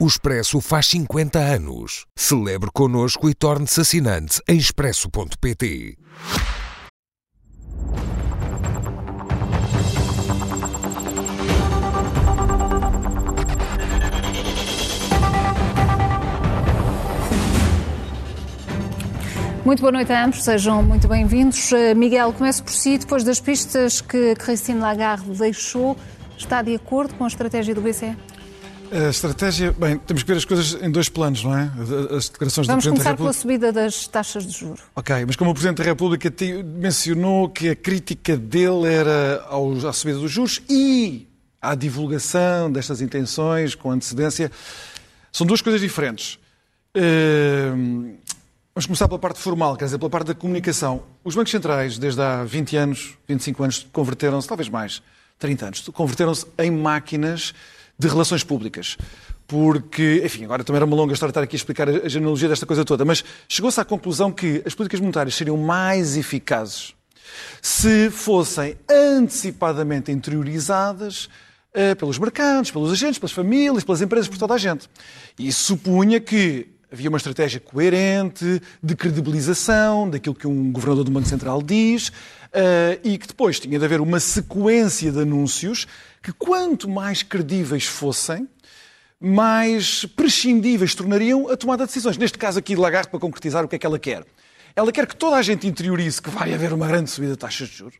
O Expresso faz 50 anos. Celebre connosco e torne-se assinante em expresso.pt. Muito boa noite a ambos, sejam muito bem-vindos. Eh, Miguel, começo por si, depois das pistas que Christine Lagarde deixou, está de acordo com a estratégia do BCE? A estratégia, bem, temos que ver as coisas em dois planos, não é? As declarações Vamos do Presidente da começar República. pela subida das taxas de juros. Ok, mas como o Presidente da República mencionou que a crítica dele era aos- à subida dos juros e à divulgação destas intenções com antecedência, são duas coisas diferentes. Ehm, Vamos começar pela parte formal, quer dizer, pela parte da comunicação. Os bancos centrais, desde há 20 anos, 25 anos, converteram-se, talvez mais, 30 anos, converteram-se em máquinas de relações públicas. Porque, enfim, agora também era uma longa história estar aqui a explicar a genealogia desta coisa toda, mas chegou-se à conclusão que as políticas monetárias seriam mais eficazes se fossem antecipadamente interiorizadas eh, pelos mercados, pelos agentes, pelas famílias, pelas empresas, por toda a gente. E supunha que havia uma estratégia coerente de credibilização daquilo que um governador do Banco Central diz eh, e que depois tinha de haver uma sequência de anúncios que, quanto mais credíveis fossem, mais prescindíveis tornariam a tomada de decisões. Neste caso aqui, Lagarde, para concretizar o que é que ela quer. Ela quer que toda a gente interiorize que vai haver uma grande subida de taxas de juros.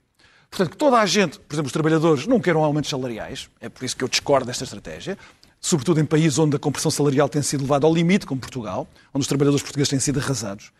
Portanto, que toda a gente, por exemplo, os trabalhadores, não queiram aumentos salariais. É por isso que eu discordo desta estratégia. Sobretudo em países onde a compressão salarial tem sido levada ao limite, como Portugal, onde os trabalhadores portugueses têm sido arrasados.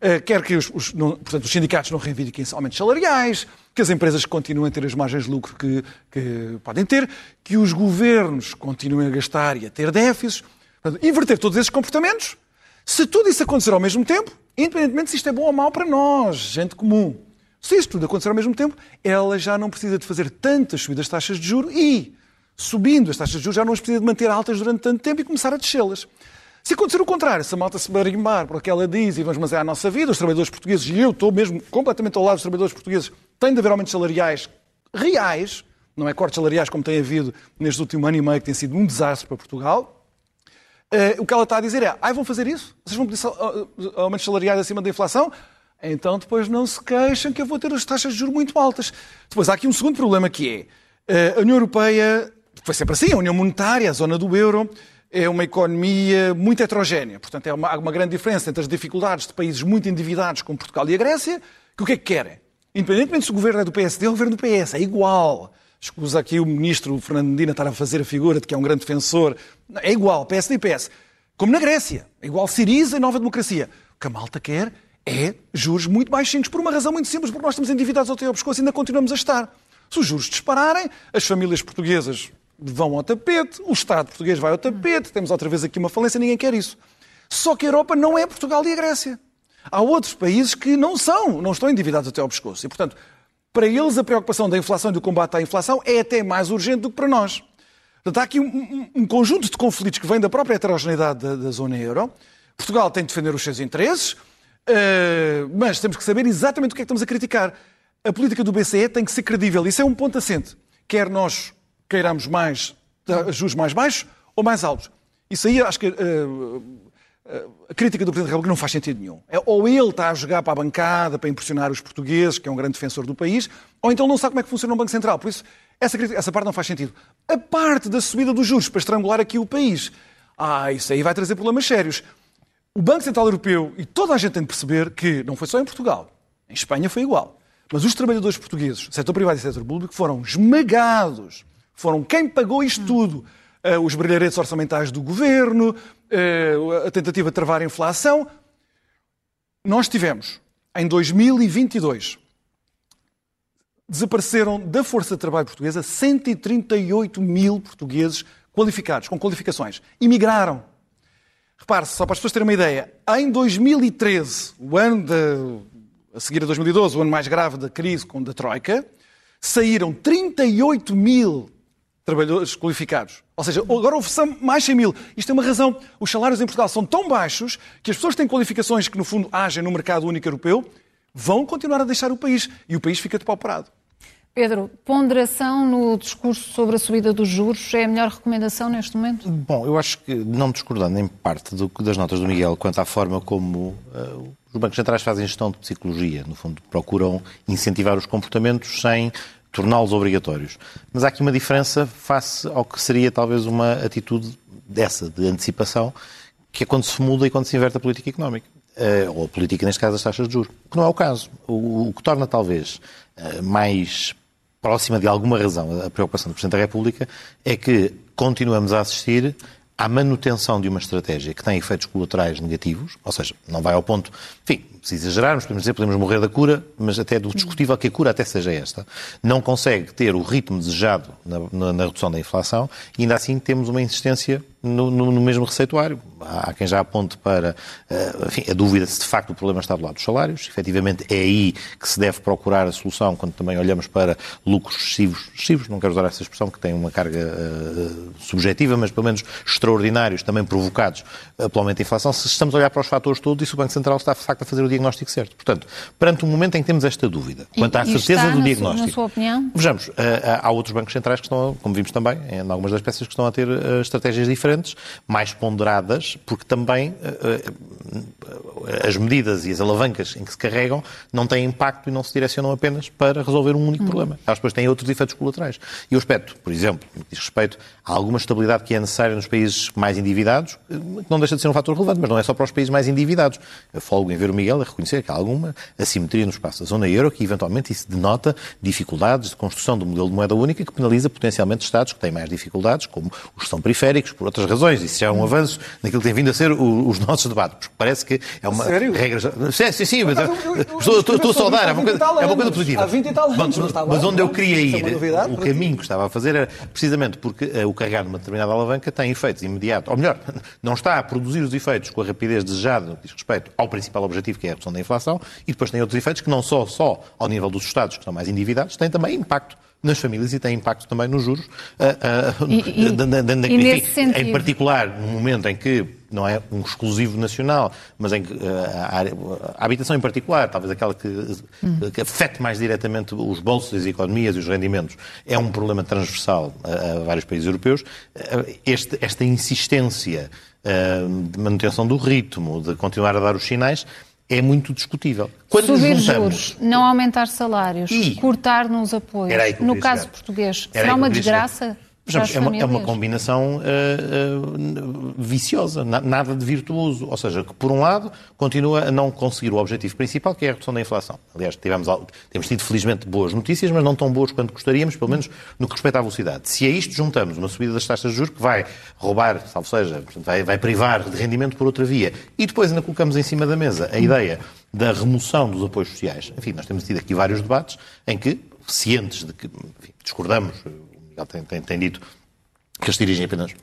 Eh, quer que os, os- não- portanto, os sindicatos não reivindiquem aumentos salariais, que as empresas continuem a ter as margens de lucro que, que podem ter, que os governos continuem a gastar e a ter déficits. Portanto, inverter todos esses comportamentos se tudo isso acontecer ao mesmo tempo, independentemente se isto é bom ou mau para nós, gente comum, se isso tudo acontecer ao mesmo tempo, ela já não precisa de fazer tantas subidas de taxas de juros e, subindo as taxas de juros, já não as de manter altas durante tanto tempo e começar a descê-las. Se acontecer o contrário, se a malta se marimbar por ela diz e vamos fazer a nossa vida, os trabalhadores portugueses, e eu estou mesmo completamente ao lado dos trabalhadores portugueses, tem de haver aumentos salariais reais, não é cortes salariais como tem havido neste último ano e meio, que tem sido um desastre para Portugal, eh, o que ela está a dizer é: ai, vão fazer isso? Vocês vão pedir ah, aumentos salariais acima da inflação? Então depois não se queixam que eu vou ter as taxas de juros muito altas. Depois há aqui um segundo problema que é: eh, a União Europeia, foi sempre assim, a União Monetária, a zona do euro, é uma economia muito heterogénea. Portanto, é uma- há uma grande diferença entre as dificuldades de países muito endividados como Portugal e a Grécia, que o que é que querem? Independentemente se o governo é do PSD ou o governo do PS, é igual. Escusa aqui o ministro Fernando Medina estar a fazer a figura de que é um grande defensor. É igual, PSD e PS. Como na Grécia. É igual Siriza e Nova Democracia. O que a malta quer é juros muito baixinhos, por uma razão muito simples, porque nós estamos endividados até ao pescoço e ainda continuamos a estar. Se os juros dispararem, as famílias portuguesas vão ao tapete, o Estado português vai ao tapete, temos outra vez aqui uma falência, ninguém quer isso. Só que a Europa não é Portugal e a Grécia. Há outros países que não são, não estão endividados até ao pescoço. E, portanto, para eles a preocupação da inflação e do combate à inflação é até mais urgente do que para nós. Portanto, há aqui um, um- um conjunto de conflitos que vem da própria heterogeneidade da, da zona euro. Portugal tem de defender os seus interesses, eh, mas temos que saber exatamente o que é que estamos a criticar. A política do BCE tem que ser credível. Isso é um ponto assente. Quer nós queiramos mais ta- juros mais baixos ou mais altos. Isso aí acho que eh, a crítica do Presidente da República não faz sentido nenhum. É, ou ele está a jogar para a bancada para impressionar os portugueses, que é um grande defensor do país, ou então não sabe como é que funciona o Banco Central. Por isso, essa, crítica- essa parte não faz sentido. A parte da subida dos juros para estrangular aqui o país, ah, isso aí vai trazer problemas sérios. O Banco Central Europeu, e toda a gente tem de perceber que não foi só em Portugal, em Espanha foi igual, mas os trabalhadores portugueses, setor privado e setor público, foram esmagados. Foram quem pagou isto tudo. Eh, os brilharetes orçamentais do governo, eh, a tentativa de travar a inflação. Nós tivemos, em 2022, desapareceram da força de trabalho portuguesa 138 mil portugueses qualificados, com qualificações. Imigraram. Repare-se, só para as pessoas terem uma ideia, em 2013, o ano de, a seguir a 2012, o ano mais grave da crise com da Troika, saíram 38 mil trabalhadores qualificados. Ou seja, agora houve mais 100 mil. Isto tem uma razão. Os salários em Portugal são tão baixos que as pessoas que têm qualificações que, no fundo, agem no mercado único europeu vão continuar a deixar o país. E o país fica depauperado. Pedro, ponderação no discurso sobre a subida dos juros é a melhor recomendação neste momento? Bom, eu acho que, não discordando em parte do, das notas do Miguel quanto à forma como uh, os bancos centrais fazem gestão de psicologia, no fundo, procuram incentivar os comportamentos sem torná-los obrigatórios. Mas há aqui uma diferença face ao que seria talvez uma atitude dessa, de antecipação, que é quando se muda e quando se inverte a política económica. Uh, ou a política, neste caso, das taxas de juros. Que não é o caso. O, que torna talvez uh, mais próxima de alguma razão a preocupação do Presidente da República é que continuamos a assistir à manutenção de uma estratégia que tem efeitos colaterais negativos, ou seja, não vai ao ponto, enfim, se exagerarmos, podemos dizer, podemos morrer da cura, mas até do discutível que a cura até seja esta, não consegue ter o ritmo desejado na, na, na redução da inflação e ainda assim temos uma insistência no, no, no mesmo receituário. Há, há, quem já aponte para uh, enfim, a dúvida se de facto o problema está do lado dos salários. Efetivamente é aí que se deve procurar a solução quando também olhamos para lucros excessivos, excessivos não quero usar essa expressão que tem uma carga uh, subjetiva, mas pelo menos extraordinários, também provocados uh, pelo aumento da inflação. Se estamos a olhar para os fatores todos, isso o Banco Central está de facto a fazer o diagnóstico certo. Portanto, perante um momento em que temos esta dúvida, quanto à certeza do diagnóstico. Na sua opinião? Vejamos, há outros bancos centrais que estão, como vimos também, em algumas das peças que estão a ter estratégias diferentes, mais ponderadas, porque também as medidas e as alavancas em que se carregam não têm impacto e não se direcionam apenas para resolver um único hum. problema. Elas depois têm outros efeitos colaterais. E o aspecto, por exemplo, no que diz respeito a alguma estabilidade que é necessária nos países mais endividados, que não deixa de ser um fator relevante, mas não é só para os países mais endividados. Eu folgo em ver o Miguel a reconhecer que há alguma assimetria no espaço da zona euro que eventualmente isso denota dificuldades de construção do modelo de moeda única que penaliza potencialmente Estados que têm mais dificuldades, como os que são periféricos, por outras razões. Isso já é um avanço naquilo que tem vindo a ser o, os nossos debates, porque parece que é uma Sério? regra. Sim, sim, sim mas estou a saudar, é uma coisa, é uma coisa positiva. Há 20 e tal anos, mas, mas onde eu queria é ir, o caminho que estava a fazer era precisamente porque uh, o carregar de uma determinada alavanca tem efeitos imediatos, ou melhor, não está a produzir os efeitos com a rapidez desejada no que diz respeito ao principal objetivo, que é a redução da inflação, e depois tem outros efeitos que não só, só ao nível dos Estados, que estão mais endividados, têm também impacto nas famílias e tem impacto também nos juros. Uh, uh, e, e, enfim, em particular, no momento em que não é um exclusivo nacional, mas em que uh, a, a, habitação em particular, talvez aquela que, hum. que afete mais diretamente os bolsos, as economias e os rendimentos, é um problema transversal a, a vários países europeus. Este, esta insistência de manutenção do ritmo, de continuar a dar os sinais, é muito discutível. Quando Subir juntamos... juros, não aumentar salários, e... cortar nos apoios, no caso chegar. português, Era será uma desgraça? Chegar. É, uma, é, uma, combinação uh, uh, viciosa, na, nada de virtuoso. Ou seja, que por um lado continua a não conseguir o objetivo principal, que é a redução da inflação. Aliás, tivemos, temos tido felizmente boas notícias, mas não tão boas quanto gostaríamos, pelo menos no que respeita à velocidade. Se a isto juntamos uma subida das taxas de juros que vai roubar, salvo seja, vai, vai privar de rendimento por outra via, e depois ainda colocamos em cima da mesa a ideia da remoção dos apoios sociais. Enfim, nós temos tido aqui vários debates em que, cientes de que enfim, discordamos Miguel tem, tem, tem dito que eles dirigem apenas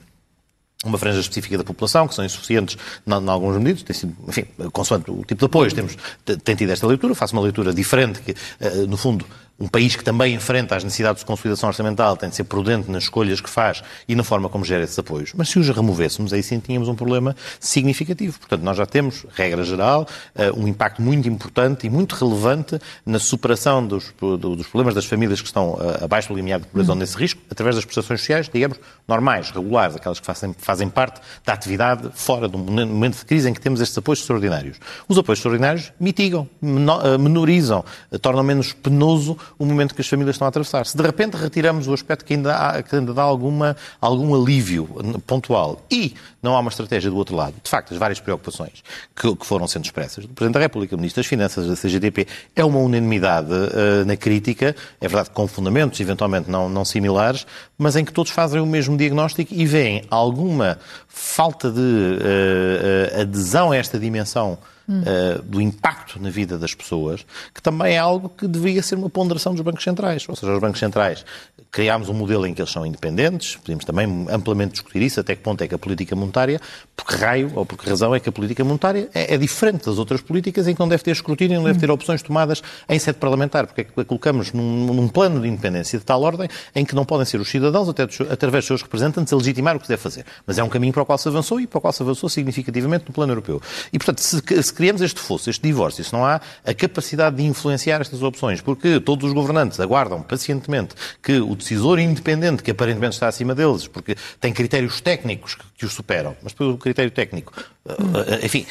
uma franja específica da população, que são insuficientes em, alguns medidas, tem sido, enfim, consoante o tipo de apoios, temos, tem tido esta leitura, faço uma leitura diferente, que, eh, no fundo, um país que também enfrenta as necessidades de consolidação orçamental tem de ser prudente nas escolhas que faz e na forma como gera esses apoios. Mas se os removêssemos, aí sim tínhamos um problema significativo. Portanto, nós já temos, regra geral, eh, um impacto muito importante e muito relevante na superação dos, dos problemas das famílias que estão eh, abaixo do limiar de pobreza ou nesse risco, através das prestações sociais, digamos, normais, regulares, aquelas que fazem, fazem parte da atividade fora do momento de crise em que temos estes apoios extraordinários. Os apoios extraordinários mitigam, eh, menorizam, tornam menos penoso o momento que as famílias estão a atravessar. Se de repente retiramos o aspecto que ainda, há, que ainda dá alguma, algum alívio pontual e não há uma estratégia do outro lado, de facto, as várias preocupações que, que foram sendo expressas do Presidente da República, Ministro das Finanças, da CGTP, é uma unanimidade uh, na crítica, é verdade com fundamentos eventualmente não, não similares, mas em que todos fazem o mesmo diagnóstico e veem alguma falta de uh, adesão a esta dimensão uh, do impacto na vida das pessoas, que também é algo que deveria ser uma ponderação dos bancos centrais. Ou seja, os bancos centrais criámos um modelo em que eles são independentes, podemos também amplamente discutir isso, até que ponto é que a política monetária, por que raio ou por que razão é que a política monetária é, é diferente das outras políticas em que não deve ter escrutínio, não deve ter opções tomadas em sede parlamentar, porque é que a colocamos num, num plano de independência de tal ordem em que não podem ser os cidadãos, até através dos seus representantes, a legitimar o que se deve fazer. Mas é um caminho para o qual se avançou e para o qual se avançou significativamente no plano europeu. E, portanto, se, se criamos este fosso, este divórcio, se não há a capacidade de influenciar estas opções, porque todos os governantes aguardam pacientemente que o decisor independente, que aparentemente está acima deles, porque tem critérios técnicos que os superam, mas depois o critério técnico, eh, enfim,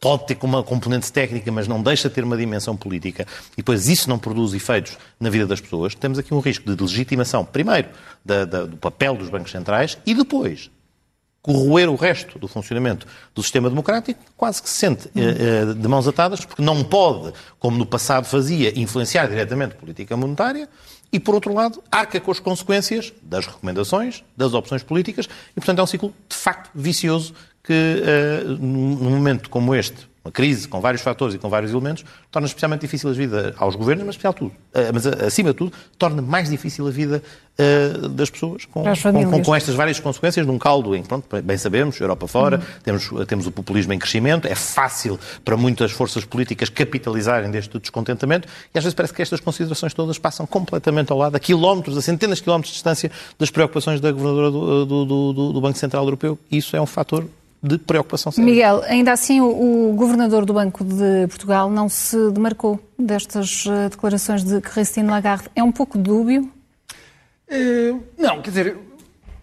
pode ter uma componente técnica, mas não deixa de ter uma dimensão política, e depois isso não produz efeitos na vida das pessoas, temos aqui um risco de legitimação, primeiro, da, da, do papel dos bancos centrais e depois corroer o resto do funcionamento do sistema democrático, quase que se sente eh, de mãos atadas, porque não pode, como no passado fazia, influenciar diretamente a política monetária, e, por outro lado, arca com as consequências das recomendações, das opções políticas, e, portanto, é um ciclo, de facto, vicioso que, uh, num momento como este, uma crise com vários fatores e com vários elementos, torna especialmente difícil a vida aos governos, mas, especial tudo, uh, mas acima de tudo, torna mais difícil a vida uh, das pessoas com, com, com, com, estas várias consequências num caldo em, pronto, bem sabemos, Europa fora, uhum. temos, temos o populismo em crescimento, é fácil para muitas forças políticas capitalizarem deste descontentamento e às vezes parece que estas considerações todas passam completamente ao lado, a quilómetros, a centenas de quilómetros de distância das preocupações da governadora do, do, do, do Banco Central Europeu. E isso é um fator de preocupação séria. Miguel, ainda assim o, o, governador do Banco de Portugal não se demarcou destas uh, declarações de Christine Lagarde. É um pouco dúbio? É, não, quer dizer,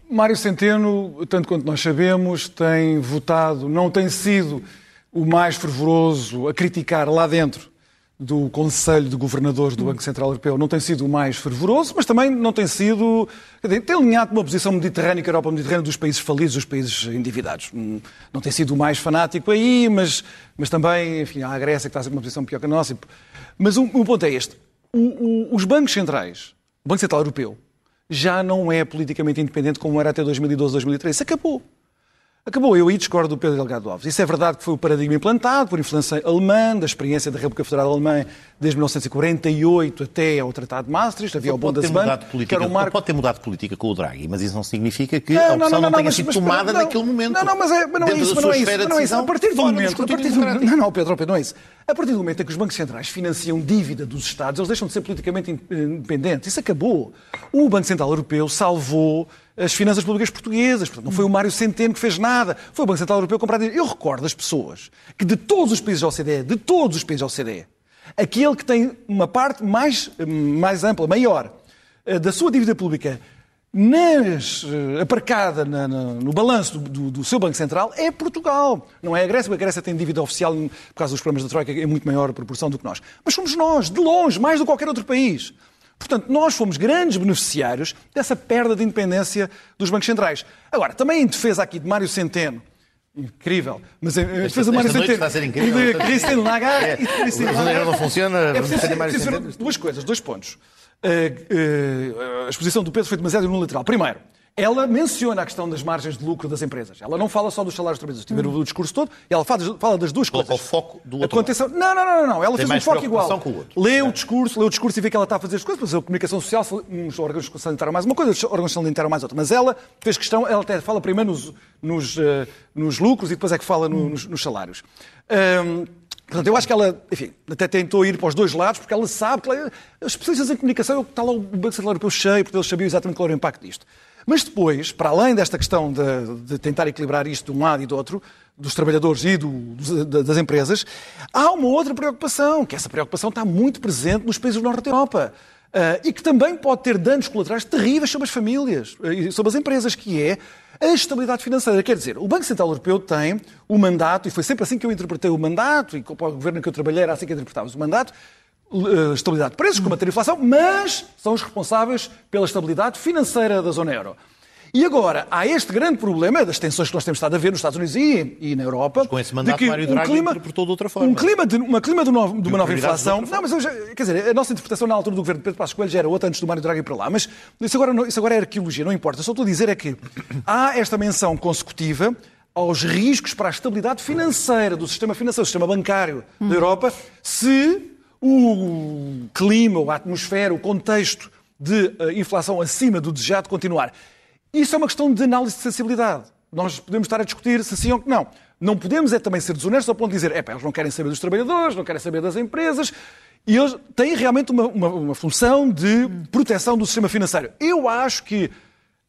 Mário Centeno, tanto quanto nós sabemos, tem votado, não tem sido o mais fervoroso a criticar lá dentro do Conselho de Governadores do Banco Central Europeu não tem sido o mais fervoroso, mas também não tem sido. Tem alinhado uma posição mediterrânea, Europa mediterrânea, dos países falidos, dos países endividados. Não tem sido o mais fanático aí, mas, mas também, enfim, há a Grécia que está a uma posição pior que a nossa. Mas o, o ponto é este: o, o, os bancos centrais, o Banco Central Europeu, já não é politicamente independente como era até 2012, 2013. Isso acabou. Acabou. Eu aí discordo do Pedro Delgado Alves. Isso é verdade que foi o paradigma implantado por influência alemã, da experiência da República Federal Alemã desde 1948 até ao Tratado de Maastricht. Havia o Bundesbank, que era um marco... Pode ter mudado política com o Draghi, mas isso não significa que não, a opção não, não, não, não tenha sido tomada não, naquele momento. Não, não, mas, é, mas não é isso. Mas não é isso, não é isso. A partir do momento... A partir do, não, não, Pedro, Pedro, não é isso. A partir do momento em que os bancos centrais financiam dívida dos Estados, eles deixam de ser politicamente independentes. Isso acabou. O Banco Central Europeu salvou as finanças públicas portuguesas. Portanto, não foi o Mário Centeno que fez nada. Foi o Banco Central Europeu comprar dinheiro. Eu recordo as pessoas que de todos os países da OCDE, de todos os países da OCDE, aquele que tem uma parte mais, mais ampla, maior, eh, da sua dívida pública nas, eh, aparcada na, na, no balanço do, do, do, seu Banco Central é Portugal. Não é a Grécia, porque a Grécia tem dívida oficial por causa dos problemas da Troika em muito maior proporção do que nós. Mas somos nós, de longe, mais do que qualquer outro país. Portanto, nós fomos grandes beneficiários dessa perda de independência dos bancos centrais. Agora, também em defesa aqui de Mário Centeno, incrível, mas em defesa de Mário Centeno e de Christine Lagarde é. e de Christine Lagarde... O não funciona, é preciso, preciso duas coisas, dois pontos. Uh, uh, a exposição do Pedro foi demasiado unilateral. Primeiro, ela menciona a questão das margens de lucro das empresas. Ela não fala só dos salários dos trabalhadores. Tiveram hum. o discurso todo, ela fala das duas coisas. O foco do outro. Contenção... Não, não, não, não. Ela Tem fez um foco igual. Lê o discurso, lê o discurso e vê que ela está a fazer as coisas, mas a comunicação social, uns órgãos salientaram mais uma coisa, os órgãos salientaram mais outra. Mas ela fez questão, ela até fala primeiro nos, nos, uh, nos lucros e depois é que fala no, nos, nos, salários. Portanto, eu acho que ela, enfim, até tentou ir para os dois lados, porque ela sabe que ela, os especialistas em comunicação, está lá o Banco Central Europeu cheio, porque eles sabiam exatamente qual era o impacto disto. Mas depois, para além desta questão de, de tentar equilibrar isto de um lado e do outro, dos trabalhadores e do, das empresas, há uma outra preocupação, que essa preocupação está muito presente nos países do Norte da Europa. Uh, e que também pode ter danos colaterais terríveis sobre as famílias e sobre as empresas, que é a estabilidade financeira. Quer dizer, o Banco Central Europeu tem o mandato, e foi sempre assim que eu interpretei o mandato, e para o governo que eu trabalhei era assim que interpretávamos o mandato, eh, estabilidade de preços, combater a inflação, mas são os responsáveis pela estabilidade financeira da zona euro. E agora, há este grande problema das tensões que nós temos estado a ver nos Estados Unidos e, e na Europa. Mas com esse mandato, de que Mário Draghi um clima, interpretou de outra forma. Um clima de, uma clima de, de uma nova inflação. Não, mas quer dizer, a nossa interpretação na altura do governo de Pedro Passos Coelho já era outra antes do Mário Draghi para lá. Mas isso agora, isso agora é arqueologia, não importa. Só estou a dizer é que há esta menção consecutiva aos riscos para a estabilidade financeira do sistema financeiro, do sistema bancário hum. da Europa, se o clima, a atmosfera, o contexto de uh, inflação acima do desejado continuar. Isso é uma questão de análise de sensibilidade. Nós podemos estar a discutir se sim ou não. Não podemos é também ser desonestos ao ponto de dizer, é, eles não querem saber dos trabalhadores, não querem saber das empresas, e eles têm realmente uma, uma, uma função de proteção do sistema financeiro. Eu acho que,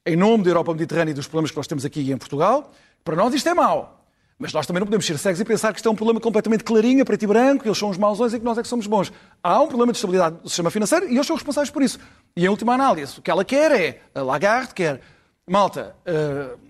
em nome da Europa Mediterrânea e dos problemas que nós temos aqui em Portugal, para nós isto é mau. Mas nós também não podemos ser cegos e pensar que isto é um problema completamente clarinho, preto e branco, eles são os mausões e que nós é que somos bons. Há um problema de estabilidade do sistema financeiro e eles são responsáveis por isso. E em última análise, o que ela quer é, a Lagarde quer, malta, uh,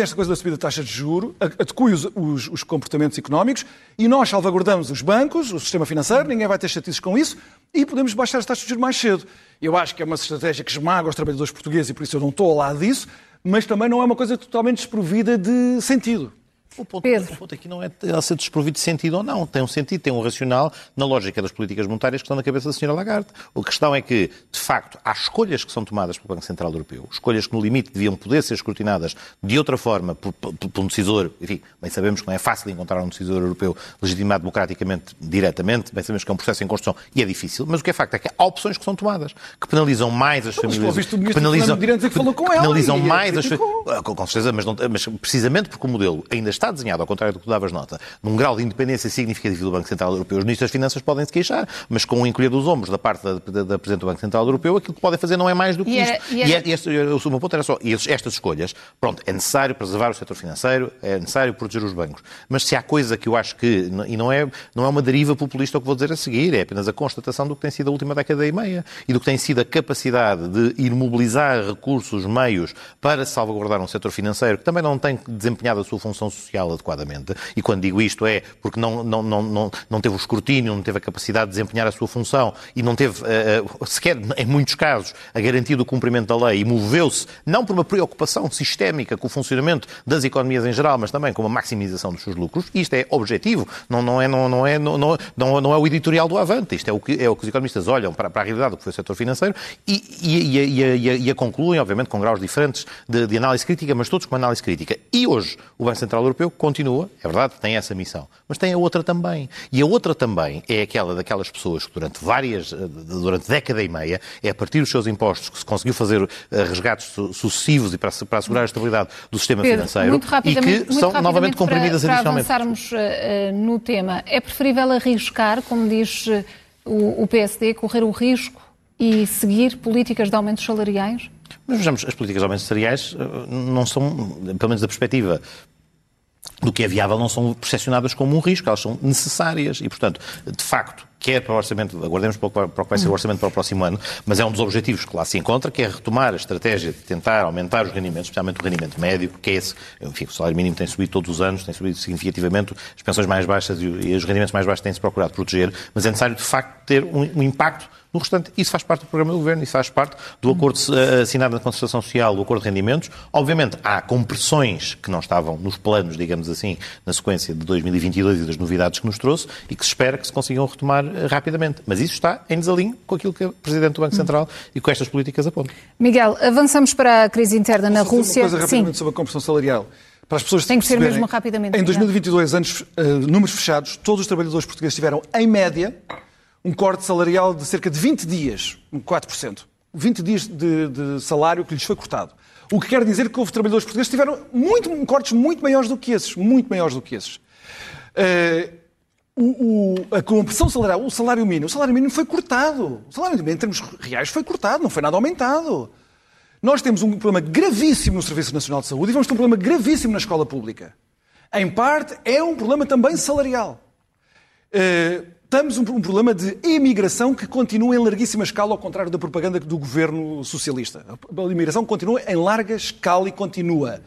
esta coisa da subida de taxa de juro, adeque os, os, os, comportamentos económicos e nós salvaguardamos os bancos, o sistema financeiro, ninguém vai ter chatices com isso e podemos baixar as taxas de juros mais cedo. Eu acho que é uma estratégia que esmaga os trabalhadores portugueses e por isso eu não estou ao lado disso, mas também não é uma coisa totalmente desprovida de sentido. O ponto, Pedro. o ponto aqui não é ela ser desprovido de sentido ou não. Tem um sentido, tem um racional na lógica das políticas monetárias que estão na cabeça da senhora Lagarde. A questão é que, de facto, há escolhas que são tomadas pelo Banco Central Europeu, escolhas que, no limite, deviam poder ser escrutinadas de outra forma por, por, por um decisor. Enfim, bem sabemos que não é fácil encontrar um decisor europeu legitimado democraticamente, diretamente, bem sabemos que é um processo em construção e é difícil, mas o que é facto é que há opções que são tomadas, que penalizam mais as famílias. Mas, que penalizam, que falou com penalizam ela, mais as famílias. Com certeza, mas, não, mas precisamente porque o modelo ainda está desenhado, ao contrário do tu davas nota, num grau de independência significativo do Banco Central Europeu, os ministros das Finanças podem se queixar, mas com o encolher dos ombros da parte da, da, da Presidente do Banco Central Europeu, aquilo que podem fazer não é mais do que isto. E, e, este, o meu ponto era só, e estas escolhas, pronto, é necessário preservar o setor financeiro, é necessário proteger os bancos, mas se há coisa que eu acho que, e não é, não é uma deriva populista o que vou dizer a seguir, é apenas a constatação do que tem sido a última década e meia e do que tem sido a capacidade de ir mobilizar recursos, meios para salvaguardar um setor financeiro que também não tem desempenhado a sua função social adequadamente, e quando digo isto é porque não, não, não, não, não teve o escrutínio, não teve a capacidade de desempenhar a sua função e não teve, uh, sequer, em muitos casos, a garantia do cumprimento da lei e moveu-se, não por uma preocupação sistémica com o funcionamento das economias em geral, mas também com uma maximização dos seus lucros, isto é objetivo, não, não, é, não, não, é, não, não, não é o editorial do Avante, isto é o que, é o que os economistas olham para, para a realidade do que foi o setor financeiro e, e, e, e, e a concluem, obviamente, com graus diferentes de, de análise crítica, mas todos com análise crítica. E hoje o Banco Central Europeu continua, é verdade, tem essa missão. Mas tem a outra também. E a outra também é aquela daquelas pessoas que durante várias, eh, durante década e meia, é a partir dos seus impostos que se conseguiu fazer eh, resgates sucessivos e para, para assegurar a estabilidade do sistema Pedro, financeiro e que são novamente comprimidas para, adicionalmente. Para avançarmos uh, no tema, é preferível arriscar, como diz o, o PSD, correr o risco e seguir políticas de aumentos salariais? Mas vejamos, as políticas de aumentos salariais não são, pelo menos da perspectiva do que é viável não são percepcionadas como um risco, elas são necessárias. E, portanto, de facto, quer para o orçamento, aguardemos para o que vai ser o orçamento para o próximo ano, mas é um dos objetivos que lá se encontra, que é retomar a estratégia de tentar aumentar os rendimentos, especialmente o rendimento médio, que é esse, enfim, o salário mínimo tem subido todos os anos, tem subido significativamente, as pensões mais baixas e os rendimentos mais baixos têm-se procurado proteger, mas é necessário, de facto, ter um, um impacto no restante, isso faz parte do programa do Governo, isso faz parte do acordo eh, assinado na Concertação Social, do acordo de rendimentos. Obviamente, há compressões que não estavam nos planos, digamos assim, na sequência de 2022 e das novidades que nos trouxe e que se espera que se consigam retomar eh, rapidamente. Mas isso está em desalinho com aquilo que o Presidente do Banco Central e com estas políticas apontam. Miguel, avançamos para a crise interna na Rússia. Uma coisa rapidamente Sim. sobre a compressão salarial. Para as pessoas Tem que ser mesmo rapidamente. Em 2022, anos, uh, números fechados, todos os trabalhadores portugueses tiveram, em média, um corte salarial de cerca de 20 dias, 4%. 20 dias de, de salário que lhes foi cortado. O que quer dizer que houve trabalhadores portugueses que tiveram muito, cortes muito maiores do que esses. Muito maiores do que esses. Uh, o, o, a compressão salarial, o salário mínimo, o salário mínimo foi cortado. O salário mínimo, em termos reais, foi cortado, não foi nada aumentado. Nós temos um problema gravíssimo no Serviço Nacional de Saúde e vamos ter um problema gravíssimo na escola pública. Em parte, é um problema também salarial. Uh, Temos um, problema de imigração que continua em larguíssima escala, ao contrário da propaganda do governo socialista. A imigração continua em larga escala e continua.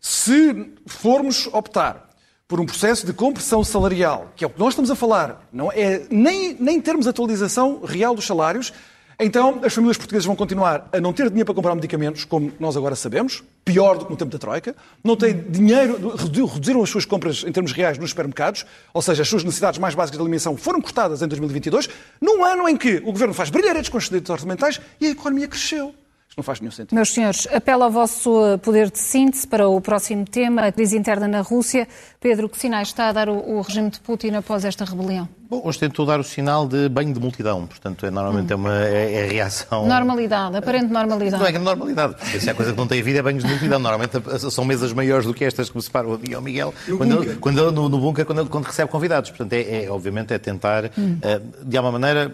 Se formos optar por um processo de compressão salarial, que é o que nós estamos a falar, não é nem, nem termos atualização real dos salários, então, as famílias portuguesas vão continuar a não ter dinheiro para comprar medicamentos, como nós agora sabemos, pior do que no tempo da Troika, não têm dinheiro, reduziram as suas compras em termos reais nos supermercados, ou seja, as suas necessidades mais básicas de alimentação foram cortadas em 2022, num ano em que o Governo faz brilharetes com os orçamentais e a economia cresceu. Não faz nenhum sentido. Meus senhores, apelo ao vosso poder de síntese para o próximo tema, a crise interna na Rússia. Pedro, que sinais está a dar o, o regime de Putin após esta rebelião? Bom, hoje tentou dar o sinal de banho de multidão, portanto, é, normalmente hum. é, uma, é, é reação... Normalidade, aparente normalidade. Não é normalidade, porque se há coisa que não tem vida é banhos de multidão. Normalmente são mesas maiores do que estas que me separam a mim ao Miguel, quando ele, quando ele, no, no bunker, quando, ele, quando recebe convidados. Portanto, é, é obviamente, é tentar, hum. uh, de alguma maneira,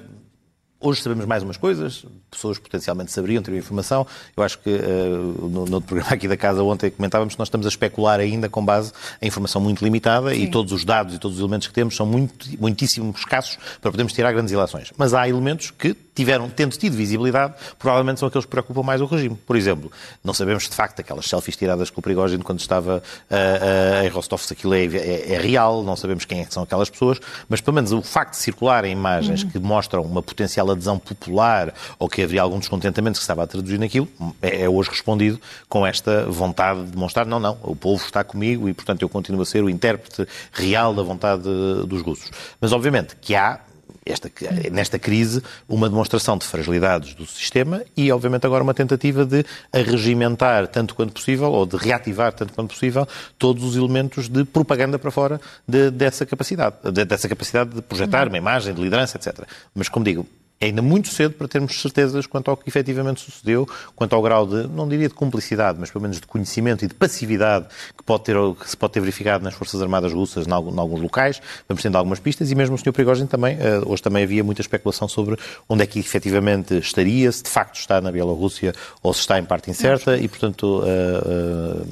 Hoje sabemos mais umas coisas, pessoas potencialmente saberiam, teriam informação. Eu acho que uh, no, no outro programa aqui da casa ontem comentávamos que nós estamos a especular ainda com base em informação muito limitada Sim. e todos os dados e todos os elementos que temos são muito, muitíssimo escassos para podermos tirar grandes ilações. Mas há elementos que tiveram, tendo tido visibilidade, provavelmente são aqueles que preocupam mais o regime. Por exemplo, não sabemos de facto aquelas selfies tiradas com o Prigogine quando estava uh, uh, em Rostov se aquilo é, é, é, real, não sabemos quem é são aquelas pessoas, mas pelo menos o facto de circularem imagens uhum. que mostram uma potencial adesão popular ou que haveria algum descontentamento que se estava a traduzir naquilo, é, é hoje respondido com esta vontade de demonstrar, não, não, o povo está comigo e, portanto, eu continuo a ser o intérprete real da vontade dos russos. Mas, obviamente, que há esta, nesta crise uma demonstração de fragilidades do sistema e, obviamente, agora uma tentativa de arregimentar tanto quanto possível, ou de reativar tanto quanto possível, todos os elementos de propaganda para fora de, dessa capacidade, de, dessa capacidade de projetar uma imagem, de liderança, etc. Mas, como digo, é ainda muito cedo para termos certezas quanto ao que efetivamente sucedeu, quanto ao grau de, não diria de cumplicidade, mas pelo menos de conhecimento e de passividade que, pode ter, que se pode ter verificado nas Forças Armadas Russas em alguns locais. Vamos tendo algumas pistas e mesmo o Sr. Prigogine também, eh, hoje também havia muita especulação sobre onde é que efetivamente estaria, se de facto está na Bielorrússia ou se está em parte incerta e, portanto, uh, uh,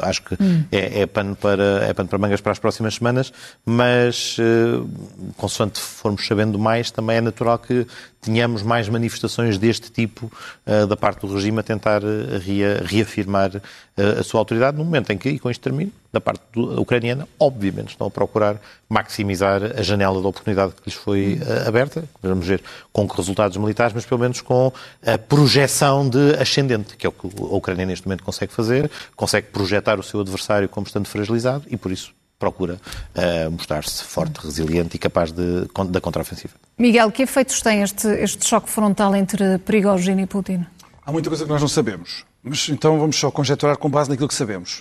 acho que hum. é, é, pano para, é pano para mangas para as próximas semanas, mas uh, consoante formos sabendo mais, também é natural que tenhamos mais manifestações deste tipo uh, da parte do regime a tentar uh, rea, reafirmar uh, a sua autoridade, no momento em que, e com isto termino, da parte do, ucraniana, obviamente estão a procurar maximizar a janela de oportunidade que lhes foi aberta, vamos ver com que resultados militares, mas pelo menos com a projeção de ascendente, que é o que a Ucrânia neste momento consegue fazer, consegue projetar o seu adversário como estando fragilizado e, por isso, procura uh, mostrar-se forte, resiliente e capaz de, da contraofensiva. Miguel, que efeitos tem este, este choque frontal entre Prigogine e Putin? Há muita coisa que nós não sabemos, mas então vamos só conjecturar com base naquilo que sabemos.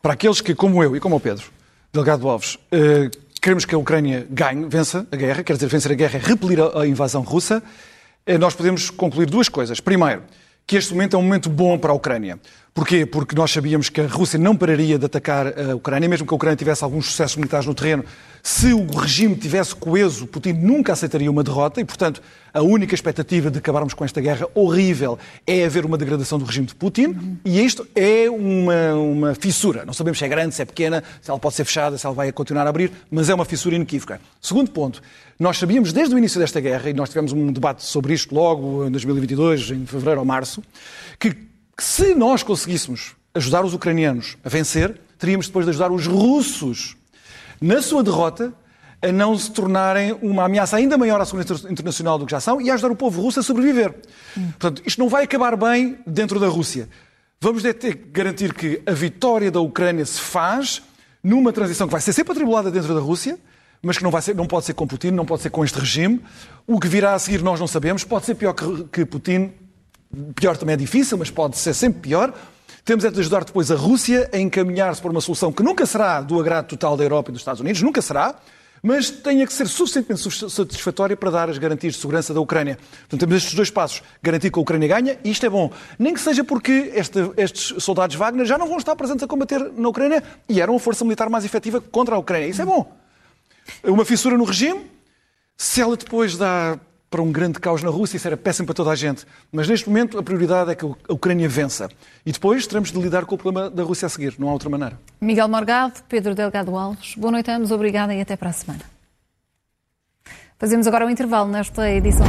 Para aqueles que, como eu e como o Pedro, Delgado Alves, uh, queremos que a Ucrânia ganhe, vença a guerra, quer dizer, vencer a guerra é repelir a, a invasão russa, uh, nós podemos concluir duas coisas. Primeiro, que este momento é um momento bom para a Ucrânia. Porquê? Porque nós sabíamos que a Rússia não pararia de atacar a Ucrânia, mesmo que a Ucrânia tivesse alguns sucessos militares no terreno. Se o regime tivesse coeso, Putin nunca aceitaria uma derrota e, portanto, a única expectativa de acabarmos com esta guerra horrível é haver uma degradação do regime de Putin uhum. e isto é uma, uma fissura. Não sabemos se é grande, se é pequena, se ela pode ser fechada, se ela vai continuar a abrir, mas é uma fissura inequívoca. Segundo ponto, nós sabíamos desde o início desta guerra, e nós tivemos um debate sobre isto logo em 2022, em fevereiro ou março, que que se nós conseguíssemos ajudar os ucranianos a vencer, teríamos depois de ajudar os russos na sua derrota a não se tornarem uma ameaça ainda maior à segurança internacional do que já são e a ajudar o povo russo a sobreviver. Hum. Portanto, isto não vai acabar bem dentro da Rússia. Vamos ter que garantir que a vitória da Ucrânia se faz numa transição que vai ser sempre atribulada dentro da Rússia, mas que não, vai ser, não pode ser com Putin, não pode ser com este regime. O que virá a seguir nós não sabemos. Pode ser pior que, que Putin, Pior também é difícil, mas pode ser sempre pior. Temos é de ajudar depois a Rússia a encaminhar-se para uma solução que nunca será do agrado total da Europa e dos Estados Unidos, nunca será, mas tenha que ser suficientemente satisfatória para dar as garantias de segurança da Ucrânia. Portanto, temos estes dois passos. Garantir que a Ucrânia ganha, e isto é bom. Nem que seja porque este, estes soldados Wagner já não vão estar presentes a combater na Ucrânia e eram a força militar mais efetiva contra a Ucrânia. Isso é bom. Uma fissura no regime, se ela depois dá para um grande caos na Rússia, isso era péssimo para toda a gente. Mas neste momento a prioridade é que a Ucrânia vença. E depois teremos de lidar com o problema da Rússia a seguir, não há outra maneira. Miguel Morgado, Pedro Delgado Alves, boa noite a ambos, obrigada e até para a semana. Fazemos agora um intervalo nesta edição.